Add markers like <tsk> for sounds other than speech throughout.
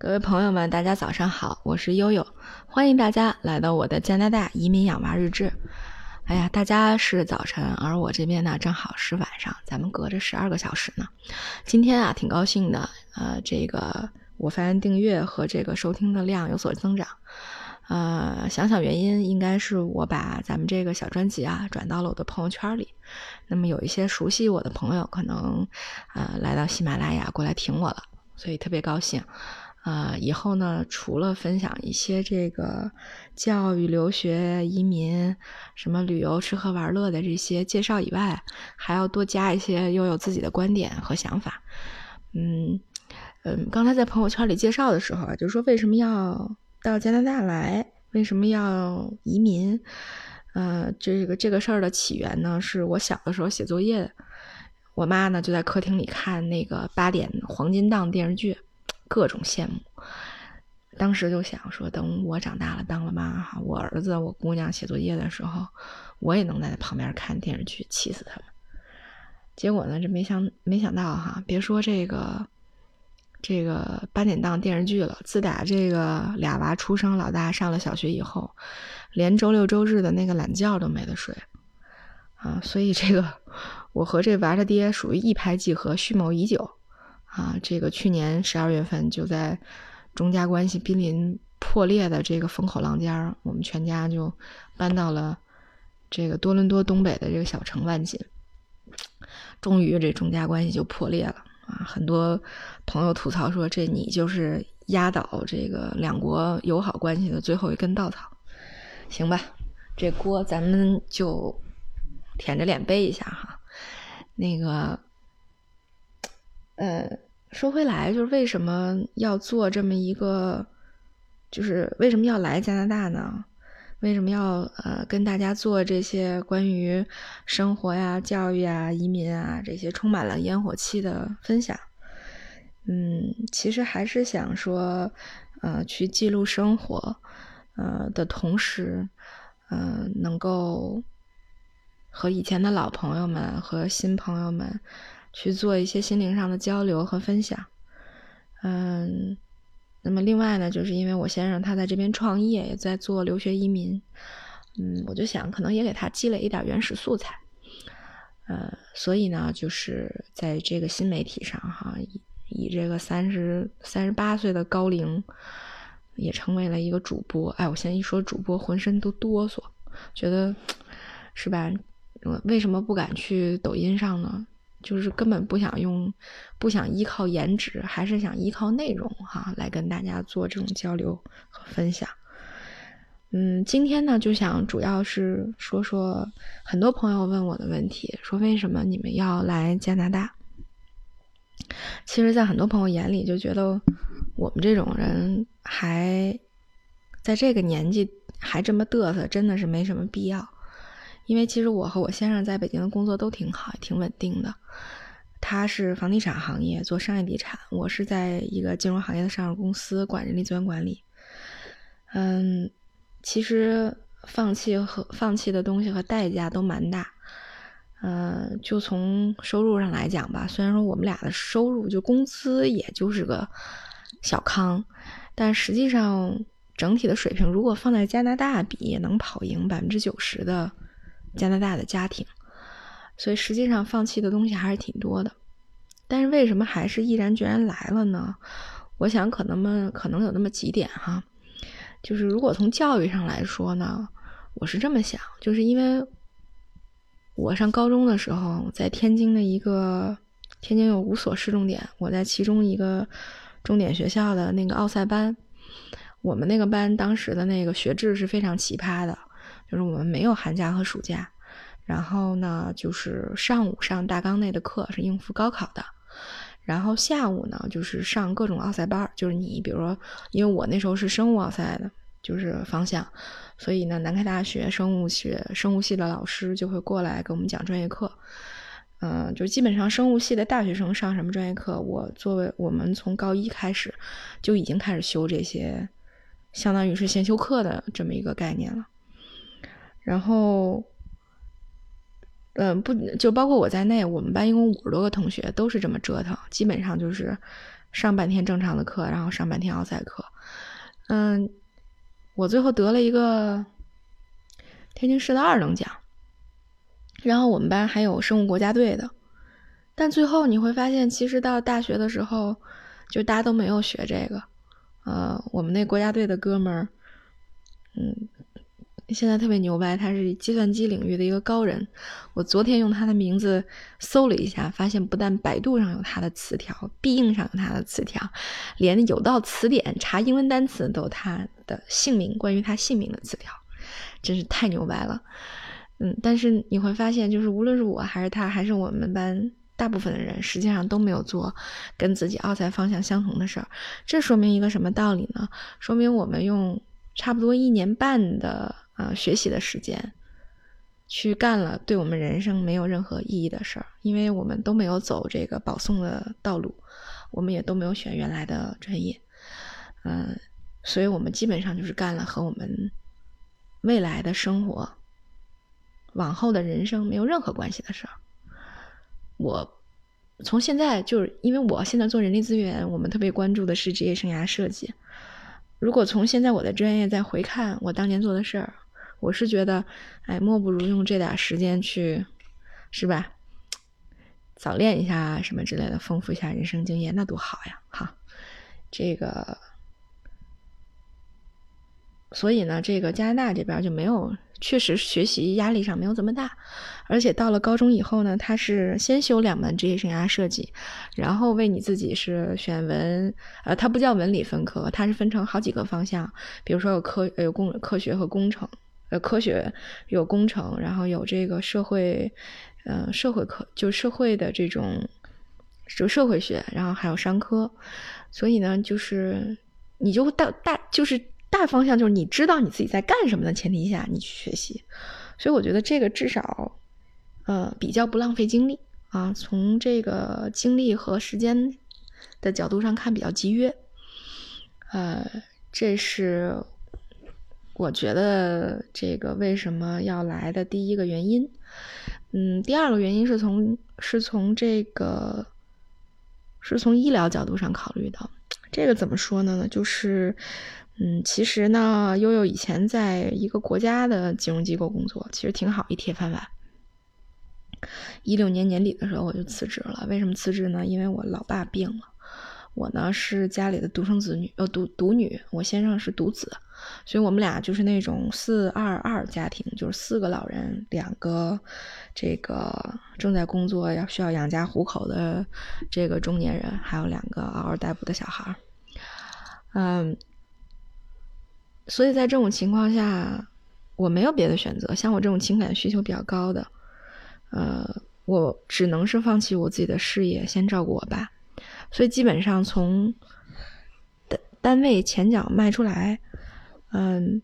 各位朋友们，大家早上好，我是悠悠，欢迎大家来到我的加拿大移民养娃日志。哎呀，大家是早晨，而我这边呢正好是晚上，咱们隔着十二个小时呢。今天啊，挺高兴的，呃，这个我发现订阅和这个收听的量有所增长。呃，想想原因，应该是我把咱们这个小专辑啊转到了我的朋友圈里。那么有一些熟悉我的朋友，可能呃来到喜马拉雅过来听我了，所以特别高兴。呃，以后呢，除了分享一些这个教育、留学、移民、什么旅游、吃喝玩乐的这些介绍以外，还要多加一些又有自己的观点和想法。嗯嗯，刚才在朋友圈里介绍的时候啊，就说为什么要。到加拿大来，为什么要移民？呃，这个这个事儿的起源呢，是我小的时候写作业，我妈呢就在客厅里看那个八点黄金档电视剧，各种羡慕。当时就想说，等我长大了当了妈哈，我儿子我姑娘写作业的时候，我也能在旁边看电视剧，气死他们。结果呢，这没想没想到哈，别说这个。这个八点档电视剧了。自打这个俩娃出生，老大上了小学以后，连周六周日的那个懒觉都没得睡啊！所以这个 <laughs> 我和这娃的爹属于一拍即合，蓄谋已久啊！这个去年十二月份就在中加关系濒临破裂的这个风口浪尖我们全家就搬到了这个多伦多东北的这个小城万锦，终于这中加关系就破裂了。啊，很多朋友吐槽说，这你就是压倒这个两国友好关系的最后一根稻草，行吧？这锅咱们就舔着脸背一下哈。那个，呃，说回来，就是为什么要做这么一个，就是为什么要来加拿大呢？为什么要呃跟大家做这些关于生活呀、教育啊、移民啊这些充满了烟火气的分享？嗯，其实还是想说，呃，去记录生活，呃的同时，呃，能够和以前的老朋友们和新朋友们去做一些心灵上的交流和分享。嗯。那么另外呢，就是因为我先生他在这边创业，也在做留学移民，嗯，我就想可能也给他积累一点原始素材，呃，所以呢，就是在这个新媒体上哈，以以这个三十三十八岁的高龄，也成为了一个主播。哎，我现在一说主播，浑身都哆嗦，觉得 <tsk> 是吧？我为什么不敢去抖音上呢？就是根本不想用，不想依靠颜值，还是想依靠内容哈，来跟大家做这种交流和分享。嗯，今天呢，就想主要是说说很多朋友问我的问题，说为什么你们要来加拿大？其实，在很多朋友眼里，就觉得我们这种人还在这个年纪还这么嘚瑟，真的是没什么必要。因为其实我和我先生在北京的工作都挺好，也挺稳定的。他是房地产行业做商业地产，我是在一个金融行业的上市公司管人力资源管理。嗯，其实放弃和放弃的东西和代价都蛮大。嗯，就从收入上来讲吧，虽然说我们俩的收入就工资也就是个小康，但实际上整体的水平如果放在加拿大比，也能跑赢百分之九十的。加拿大的家庭，所以实际上放弃的东西还是挺多的，但是为什么还是毅然决然来了呢？我想可能么可能有那么几点哈，就是如果从教育上来说呢，我是这么想，就是因为我上高中的时候在天津的一个天津有五所市重点，我在其中一个重点学校的那个奥赛班，我们那个班当时的那个学制是非常奇葩的。就是我们没有寒假和暑假，然后呢，就是上午上大纲内的课是应付高考的，然后下午呢就是上各种奥赛班就是你比如说，因为我那时候是生物奥赛的，就是方向，所以呢，南开大学生物学生物系的老师就会过来给我们讲专业课，嗯，就基本上生物系的大学生上什么专业课，我作为我们从高一开始就已经开始修这些，相当于是先修课的这么一个概念了。然后，嗯，不就包括我在内，我们班一共五十多个同学都是这么折腾，基本上就是上半天正常的课，然后上半天奥赛课。嗯，我最后得了一个天津市的二等奖，然后我们班还有生物国家队的，但最后你会发现，其实到大学的时候，就大家都没有学这个。呃，我们那国家队的哥们儿，现在特别牛掰，他是计算机领域的一个高人。我昨天用他的名字搜了一下，发现不但百度上有他的词条，必应上有他的词条，连有道词典查英文单词都有他的姓名，关于他姓名的词条，真是太牛掰了。嗯，但是你会发现，就是无论是我还是他，还是我们班大部分的人，实际上都没有做跟自己奥赛方向相同的事儿。这说明一个什么道理呢？说明我们用差不多一年半的。啊，学习的时间，去干了对我们人生没有任何意义的事儿，因为我们都没有走这个保送的道路，我们也都没有选原来的专业，嗯，所以我们基本上就是干了和我们未来的生活、往后的人生没有任何关系的事儿。我从现在就是因为我现在做人力资源，我们特别关注的是职业生涯设计。如果从现在我的专业再回看我当年做的事儿。我是觉得，哎，莫不如用这点时间去，是吧？早恋一下什么之类的，丰富一下人生经验，那多好呀！哈，这个，所以呢，这个加拿大这边就没有，确实学习压力上没有这么大，而且到了高中以后呢，他是先修两门职业生涯设计，然后为你自己是选文，呃，它不叫文理分科，它是分成好几个方向，比如说有科有工科学和工程。呃，科学有工程，然后有这个社会，呃，社会科就社会的这种，就社会学，然后还有商科，所以呢，就是你就大大就是大方向，就是你知道你自己在干什么的前提下，你去学习，所以我觉得这个至少，呃，比较不浪费精力啊，从这个精力和时间的角度上看比较节约，呃，这是。我觉得这个为什么要来的第一个原因，嗯，第二个原因是从是从这个是从医疗角度上考虑的。这个怎么说呢？就是，嗯，其实呢，悠悠以前在一个国家的金融机构工作，其实挺好，一铁饭碗。一六年年底的时候我就辞职了。为什么辞职呢？因为我老爸病了。我呢是家里的独生子女，呃，独独女。我先生是独子，所以我们俩就是那种四二二家庭，就是四个老人，两个这个正在工作要需要养家糊口的这个中年人，还有两个嗷嗷待哺的小孩儿。嗯，所以在这种情况下，我没有别的选择。像我这种情感需求比较高的，呃，我只能是放弃我自己的事业，先照顾我爸。所以基本上从单单位前脚迈出来，嗯，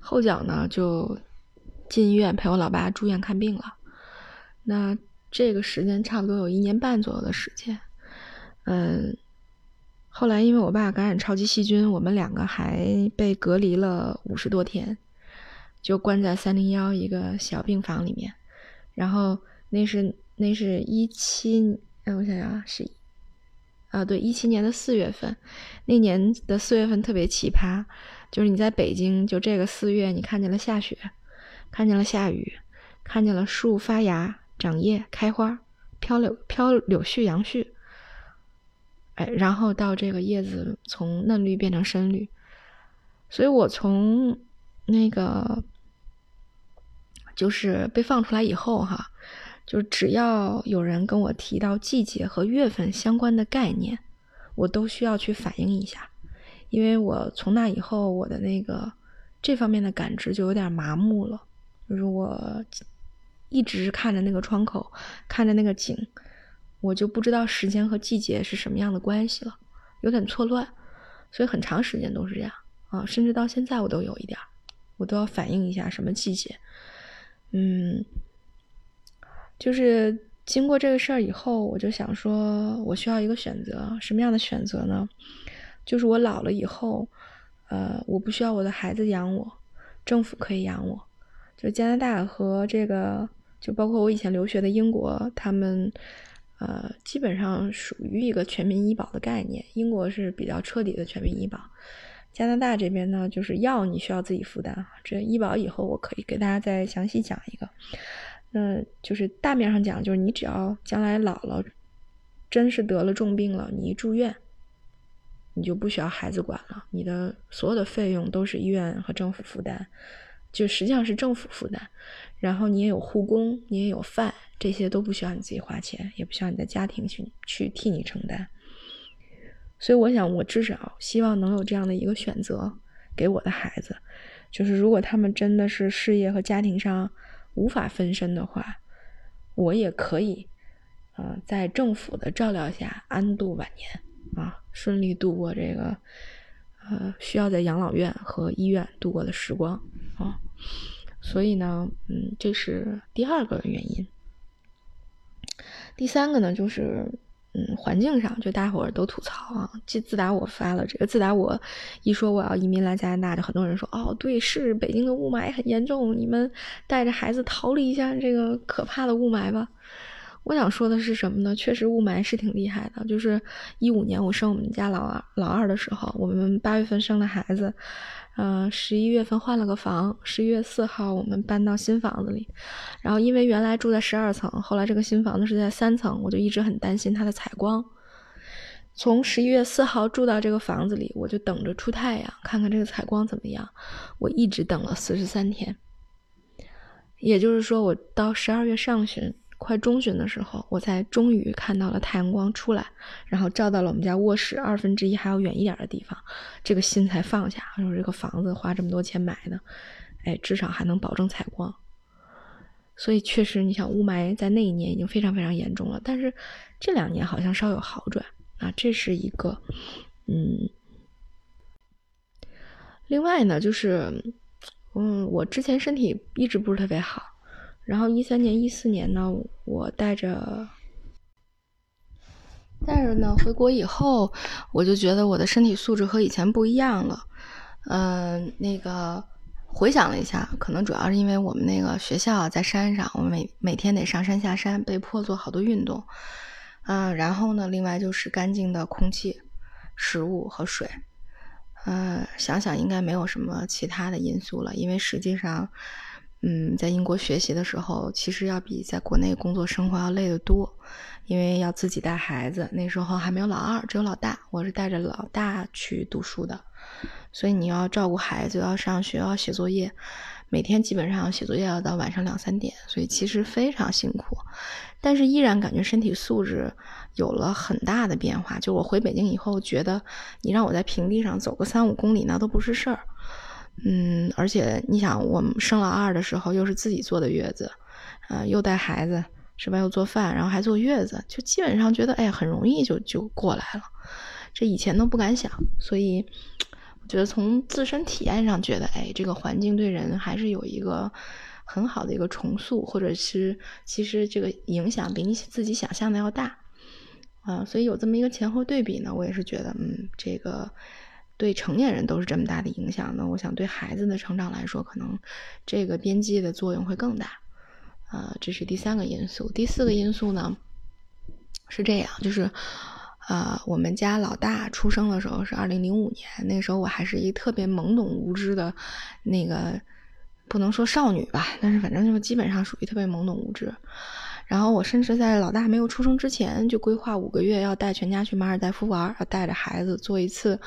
后脚呢就进医院陪我老爸住院看病了。那这个时间差不多有一年半左右的时间。嗯，后来因为我爸感染超级细菌，我们两个还被隔离了五十多天，就关在三零幺一个小病房里面。然后那是那是一七。哎，我想想啊，是啊，对，一七年的四月份，那年的四月份特别奇葩，就是你在北京，就这个四月，你看见了下雪，看见了下雨，看见了树发芽、长叶、开花、飘柳、飘柳絮、杨絮，哎，然后到这个叶子从嫩绿变成深绿，所以我从那个就是被放出来以后，哈。就只要有人跟我提到季节和月份相关的概念，我都需要去反应一下，因为我从那以后，我的那个这方面的感知就有点麻木了。就是我一直看着那个窗口，看着那个景，我就不知道时间和季节是什么样的关系了，有点错乱。所以很长时间都是这样啊，甚至到现在我都有一点，我都要反映一下什么季节，嗯。就是经过这个事儿以后，我就想说，我需要一个选择，什么样的选择呢？就是我老了以后，呃，我不需要我的孩子养我，政府可以养我。就加拿大和这个就包括我以前留学的英国，他们呃基本上属于一个全民医保的概念。英国是比较彻底的全民医保，加拿大这边呢，就是药你需要自己负担。这医保以后我可以给大家再详细讲一个。那就是大面上讲，就是你只要将来老了，真是得了重病了，你一住院，你就不需要孩子管了，你的所有的费用都是医院和政府负担，就实际上是政府负担。然后你也有护工，你也有饭，这些都不需要你自己花钱，也不需要你的家庭去去替你承担。所以我想，我至少希望能有这样的一个选择给我的孩子，就是如果他们真的是事业和家庭上。无法分身的话，我也可以，呃，在政府的照料下安度晚年啊，顺利度过这个，呃，需要在养老院和医院度过的时光啊。所以呢，嗯，这是第二个原因。第三个呢，就是。嗯，环境上就大伙儿都吐槽啊。自自打我发了这个，自打我一说我要移民来加拿大，就很多人说哦，对，是北京的雾霾很严重，你们带着孩子逃离一下这个可怕的雾霾吧。我想说的是什么呢？确实雾霾是挺厉害的。就是一五年我生我们家老二老二的时候，我们八月份生的孩子。嗯，十一月份换了个房，十一月四号我们搬到新房子里，然后因为原来住在十二层，后来这个新房子是在三层，我就一直很担心它的采光。从十一月四号住到这个房子里，我就等着出太阳，看看这个采光怎么样。我一直等了四十三天，也就是说，我到十二月上旬。快中旬的时候，我才终于看到了太阳光出来，然后照到了我们家卧室二分之一还要远一点的地方，这个心才放下。说这个房子花这么多钱买的，哎，至少还能保证采光。所以确实，你想雾霾在那一年已经非常非常严重了，但是这两年好像稍有好转啊，这是一个，嗯。另外呢，就是，嗯，我之前身体一直不是特别好。然后一三年、一四年呢，我带着，但是呢，回国以后，我就觉得我的身体素质和以前不一样了。嗯，那个回想了一下，可能主要是因为我们那个学校在山上，我们每每天得上山下山，被迫做好多运动。嗯，然后呢，另外就是干净的空气、食物和水。嗯，想想应该没有什么其他的因素了，因为实际上。嗯，在英国学习的时候，其实要比在国内工作生活要累得多，因为要自己带孩子。那时候还没有老二，只有老大，我是带着老大去读书的，所以你要照顾孩子，要上学，要写作业，每天基本上写作业要到晚上两三点，所以其实非常辛苦。但是依然感觉身体素质有了很大的变化。就我回北京以后，觉得你让我在平地上走个三五公里，那都不是事儿。嗯，而且你想，我们生老二的时候又是自己坐的月子，啊，又带孩子是吧？又做饭，然后还坐月子，就基本上觉得，哎，很容易就就过来了。这以前都不敢想，所以我觉得从自身体验上觉得，哎，这个环境对人还是有一个很好的一个重塑，或者是其实这个影响比你自己想象的要大，啊，所以有这么一个前后对比呢，我也是觉得，嗯，这个。对成年人都是这么大的影响呢，我想对孩子的成长来说，可能这个边际的作用会更大。啊，这是第三个因素。第四个因素呢，是这样，就是，啊，我们家老大出生的时候是二零零五年，那时候我还是一特别懵懂无知的，那个不能说少女吧，但是反正就基本上属于特别懵懂无知。然后我甚至在老大没有出生之前就规划五个月要带全家去马尔代夫玩，要带着孩子做一次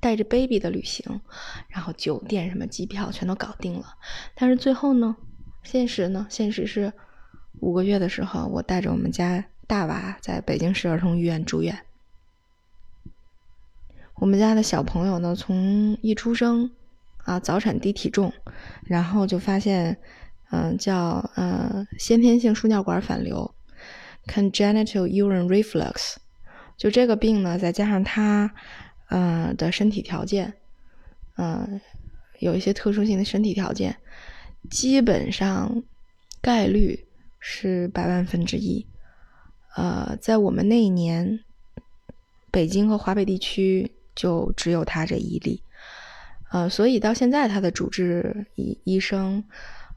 带着 baby 的旅行，然后酒店什么机票全都搞定了。但是最后呢，现实呢，现实是五个月的时候，我带着我们家大娃在北京市儿童医院住院。我们家的小朋友呢，从一出生啊早产低体重，然后就发现。嗯，叫呃先天性输尿管反流，congenital urine reflux，就这个病呢，再加上他呃的身体条件，嗯，有一些特殊性的身体条件，基本上概率是百万分之一。呃，在我们那一年，北京和华北地区就只有他这一例，呃，所以到现在他的主治医医生。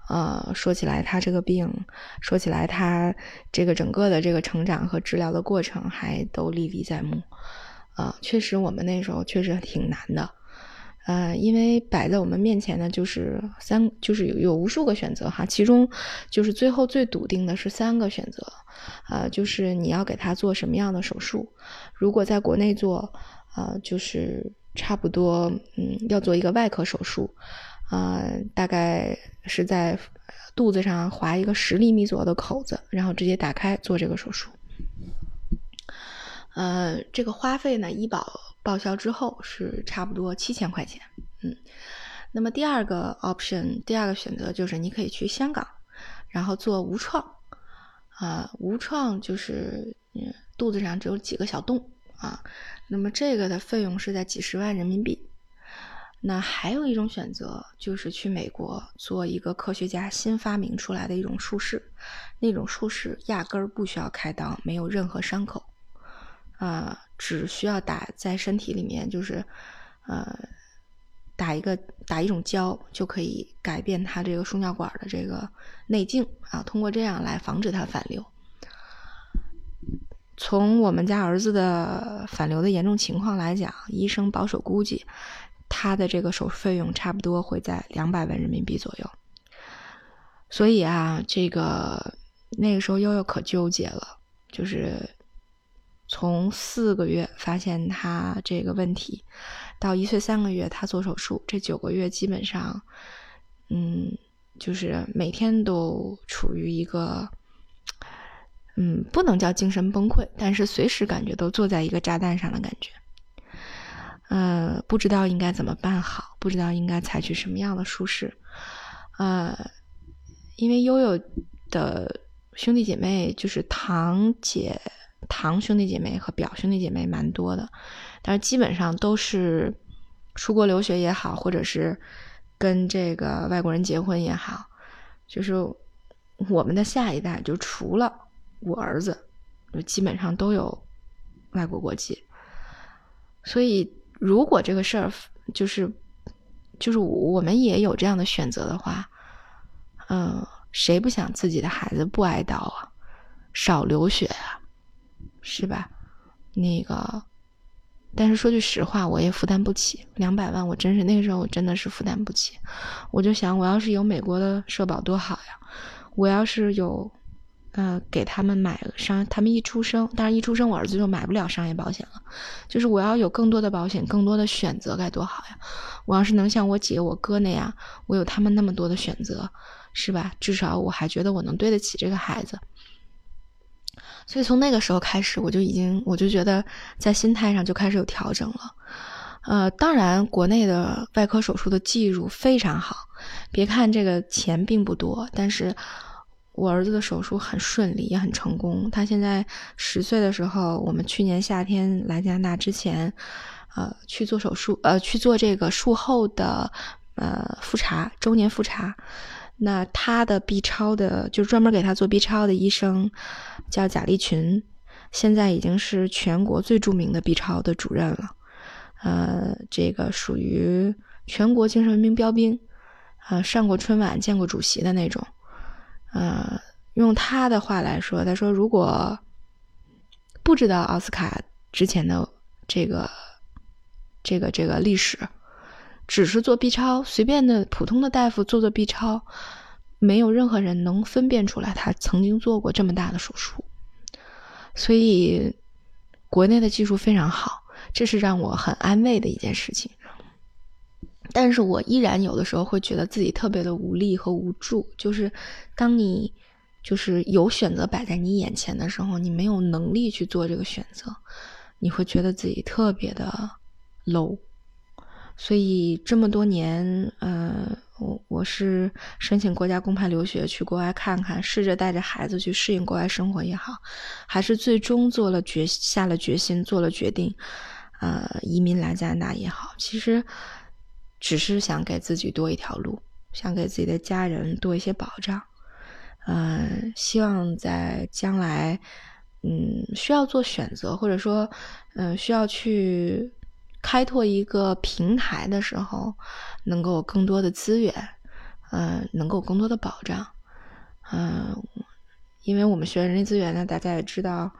呃，说起来他这个病，说起来他这个整个的这个成长和治疗的过程还都历历在目。啊，确实我们那时候确实挺难的。呃，因为摆在我们面前的就是三，就是有有无数个选择哈，其中就是最后最笃定的是三个选择，呃，就是你要给他做什么样的手术。如果在国内做，呃，就是差不多，嗯，要做一个外科手术，啊，大概是在肚子上划一个十厘米左右的口子，然后直接打开做这个手术。呃，这个花费呢，医保。报销之后是差不多七千块钱，嗯，那么第二个 option，第二个选择就是你可以去香港，然后做无创，啊，无创就是肚子上只有几个小洞啊，那么这个的费用是在几十万人民币。那还有一种选择就是去美国做一个科学家新发明出来的一种术式，那种术式压根儿不需要开刀，没有任何伤口。呃，只需要打在身体里面，就是，呃，打一个打一种胶，就可以改变它这个输尿管的这个内径啊。通过这样来防止它反流。从我们家儿子的反流的严重情况来讲，医生保守估计，他的这个手术费用差不多会在两百万人民币左右。所以啊，这个那个时候悠悠可纠结了，就是。从四个月发现他这个问题，到一岁三个月他做手术，这九个月基本上，嗯，就是每天都处于一个，嗯，不能叫精神崩溃，但是随时感觉都坐在一个炸弹上的感觉，呃，不知道应该怎么办好，不知道应该采取什么样的术式，呃，因为悠悠的兄弟姐妹就是堂姐。堂兄弟姐妹和表兄弟姐妹蛮多的，但是基本上都是出国留学也好，或者是跟这个外国人结婚也好，就是我们的下一代就除了我儿子，就基本上都有外国国籍。所以如果这个事儿就是就是我们也有这样的选择的话，嗯，谁不想自己的孩子不挨刀啊，少流血啊？是吧？那个，但是说句实话，我也负担不起两百万，我真是那个时候我真的是负担不起。我就想，我要是有美国的社保多好呀！我要是有，呃，给他们买商，他们一出生，当然一出生我儿子就买不了商业保险了。就是我要有更多的保险，更多的选择该多好呀！我要是能像我姐我哥那样，我有他们那么多的选择，是吧？至少我还觉得我能对得起这个孩子。所以从那个时候开始，我就已经，我就觉得在心态上就开始有调整了。呃，当然，国内的外科手术的技术非常好，别看这个钱并不多，但是我儿子的手术很顺利，也很成功。他现在十岁的时候，我们去年夏天来加拿大之前，呃，去做手术，呃，去做这个术后的呃复查，周年复查。那他的 B 超的，就专门给他做 B 超的医生叫贾立群，现在已经是全国最著名的 B 超的主任了。呃，这个属于全国精神文明标兵，呃，上过春晚、见过主席的那种。呃，用他的话来说，他说如果不知道奥斯卡之前的这个、这个、这个历史。只是做 B 超，随便的普通的大夫做做 B 超，没有任何人能分辨出来他曾经做过这么大的手术。所以，国内的技术非常好，这是让我很安慰的一件事情。但是我依然有的时候会觉得自己特别的无力和无助，就是当你就是有选择摆在你眼前的时候，你没有能力去做这个选择，你会觉得自己特别的 low。所以这么多年，呃，我我是申请国家公派留学去国外看看，试着带着孩子去适应国外生活也好，还是最终做了决下了决心做了决定，呃，移民来加拿大也好，其实只是想给自己多一条路，想给自己的家人多一些保障，呃，希望在将来，嗯，需要做选择，或者说，嗯，需要去。开拓一个平台的时候，能够有更多的资源，呃，能够更多的保障。嗯，因为我们学人力资源呢，大家也知道，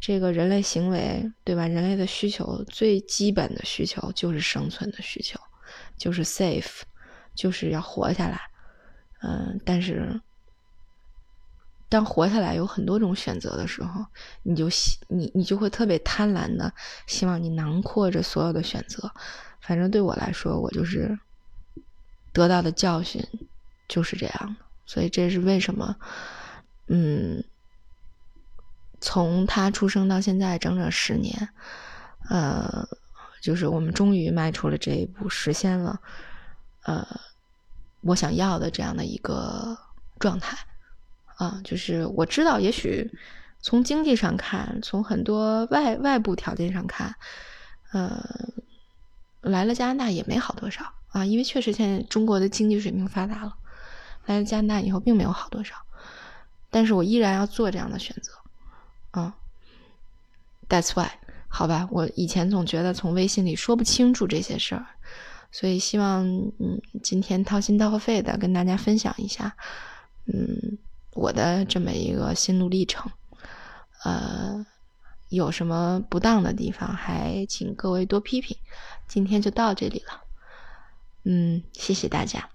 这个人类行为，对吧？人类的需求最基本的需求就是生存的需求，就是 safe，就是要活下来。嗯，但是。当活下来有很多种选择的时候，你就希你你就会特别贪婪的希望你囊括着所有的选择。反正对我来说，我就是得到的教训就是这样的。所以这是为什么，嗯，从他出生到现在整整十年，呃，就是我们终于迈出了这一步，实现了呃我想要的这样的一个状态。啊，就是我知道，也许从经济上看，从很多外外部条件上看，呃，来了加拿大也没好多少啊，因为确实现在中国的经济水平发达了，来了加拿大以后并没有好多少，但是我依然要做这样的选择，啊，That's why，好吧，我以前总觉得从微信里说不清楚这些事儿，所以希望嗯今天掏心掏肺的跟大家分享一下，嗯。我的这么一个心路历程，呃，有什么不当的地方，还请各位多批评。今天就到这里了，嗯，谢谢大家。